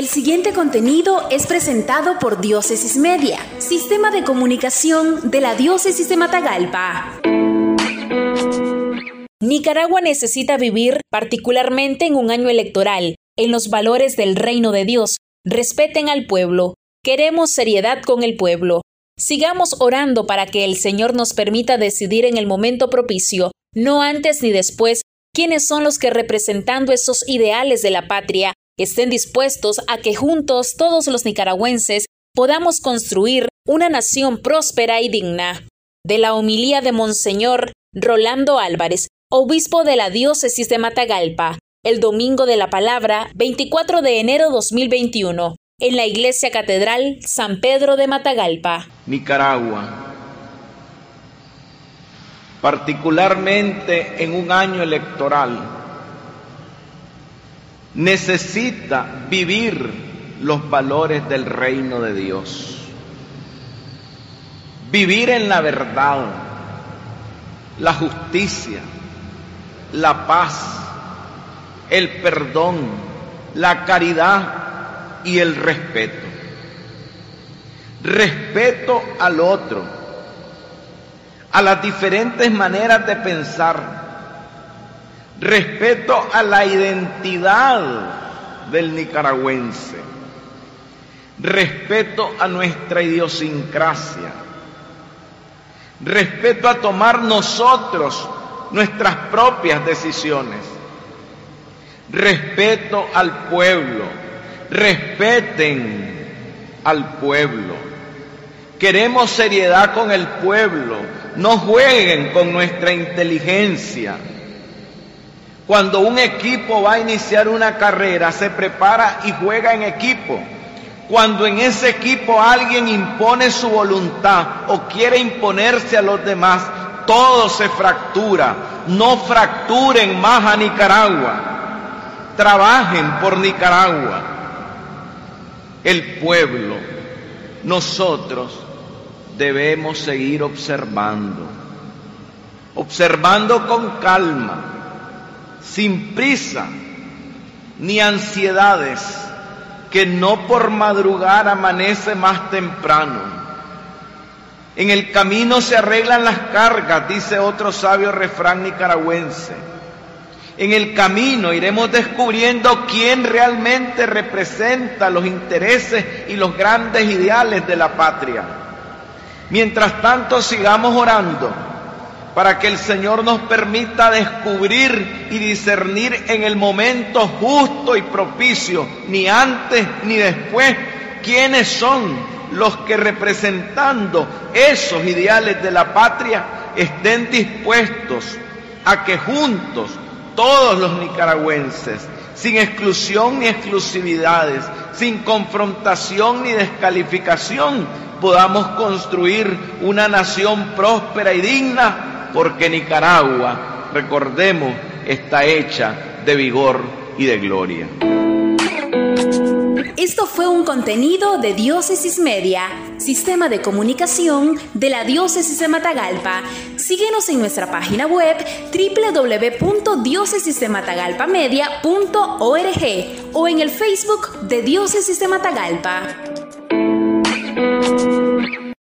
El siguiente contenido es presentado por Diócesis Media, sistema de comunicación de la Diócesis de Matagalpa. Nicaragua necesita vivir particularmente en un año electoral, en los valores del reino de Dios. Respeten al pueblo. Queremos seriedad con el pueblo. Sigamos orando para que el Señor nos permita decidir en el momento propicio, no antes ni después, quiénes son los que representando esos ideales de la patria estén dispuestos a que juntos todos los nicaragüenses podamos construir una nación próspera y digna. De la homilía de Monseñor Rolando Álvarez, obispo de la diócesis de Matagalpa, el domingo de la palabra 24 de enero 2021 en la Iglesia Catedral San Pedro de Matagalpa. Nicaragua, particularmente en un año electoral, necesita vivir los valores del reino de Dios. Vivir en la verdad, la justicia, la paz, el perdón, la caridad y el respeto. Respeto al otro, a las diferentes maneras de pensar, respeto a la identidad del nicaragüense, respeto a nuestra idiosincrasia, respeto a tomar nosotros nuestras propias decisiones, respeto al pueblo, respeten al pueblo. Queremos seriedad con el pueblo, no jueguen con nuestra inteligencia. Cuando un equipo va a iniciar una carrera, se prepara y juega en equipo. Cuando en ese equipo alguien impone su voluntad o quiere imponerse a los demás, todo se fractura. No fracturen más a Nicaragua. Trabajen por Nicaragua el pueblo, nosotros debemos seguir observando, observando con calma, sin prisa ni ansiedades, que no por madrugar amanece más temprano. En el camino se arreglan las cargas, dice otro sabio refrán nicaragüense. En el camino iremos descubriendo quién realmente representa los intereses y los grandes ideales de la patria. Mientras tanto sigamos orando para que el Señor nos permita descubrir y discernir en el momento justo y propicio, ni antes ni después, quiénes son los que representando esos ideales de la patria estén dispuestos a que juntos todos los nicaragüenses, sin exclusión ni exclusividades, sin confrontación ni descalificación, podamos construir una nación próspera y digna, porque Nicaragua, recordemos, está hecha de vigor y de gloria. Esto fue un contenido de Diócesis Media, sistema de comunicación de la Diócesis de Matagalpa. Síguenos en nuestra página web www.diócesisdematagalpamedia.org o en el Facebook de Diócesis de Matagalpa.